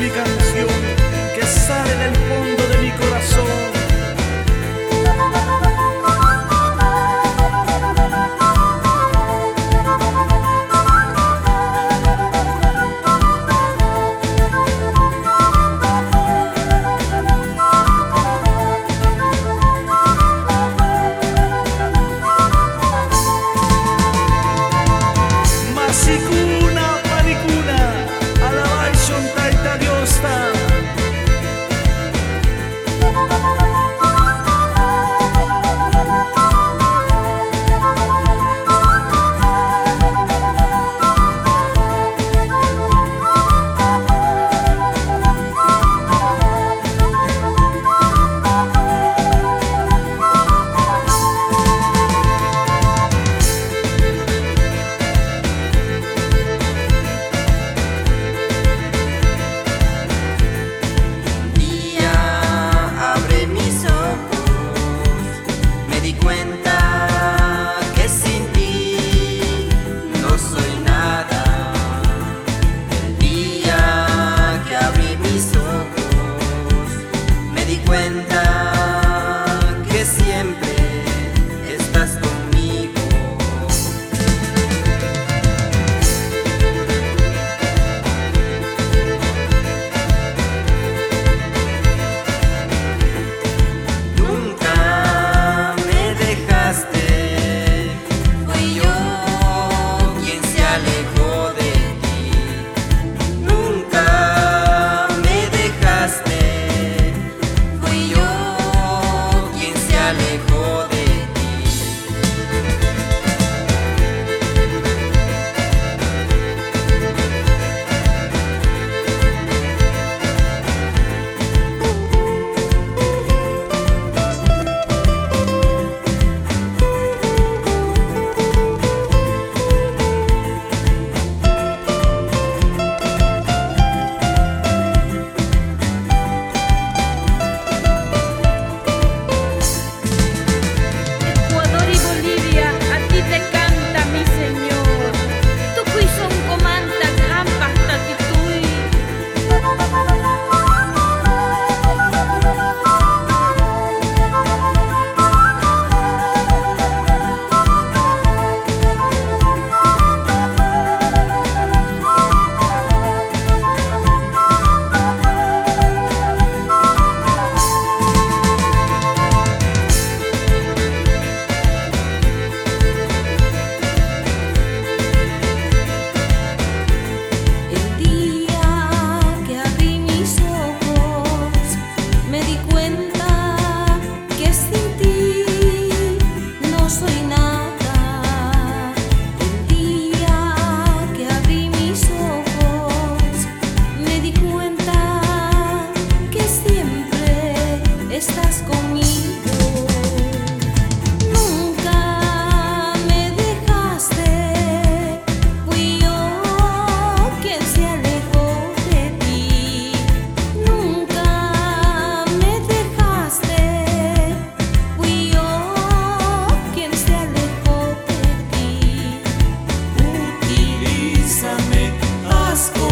mi. сказку.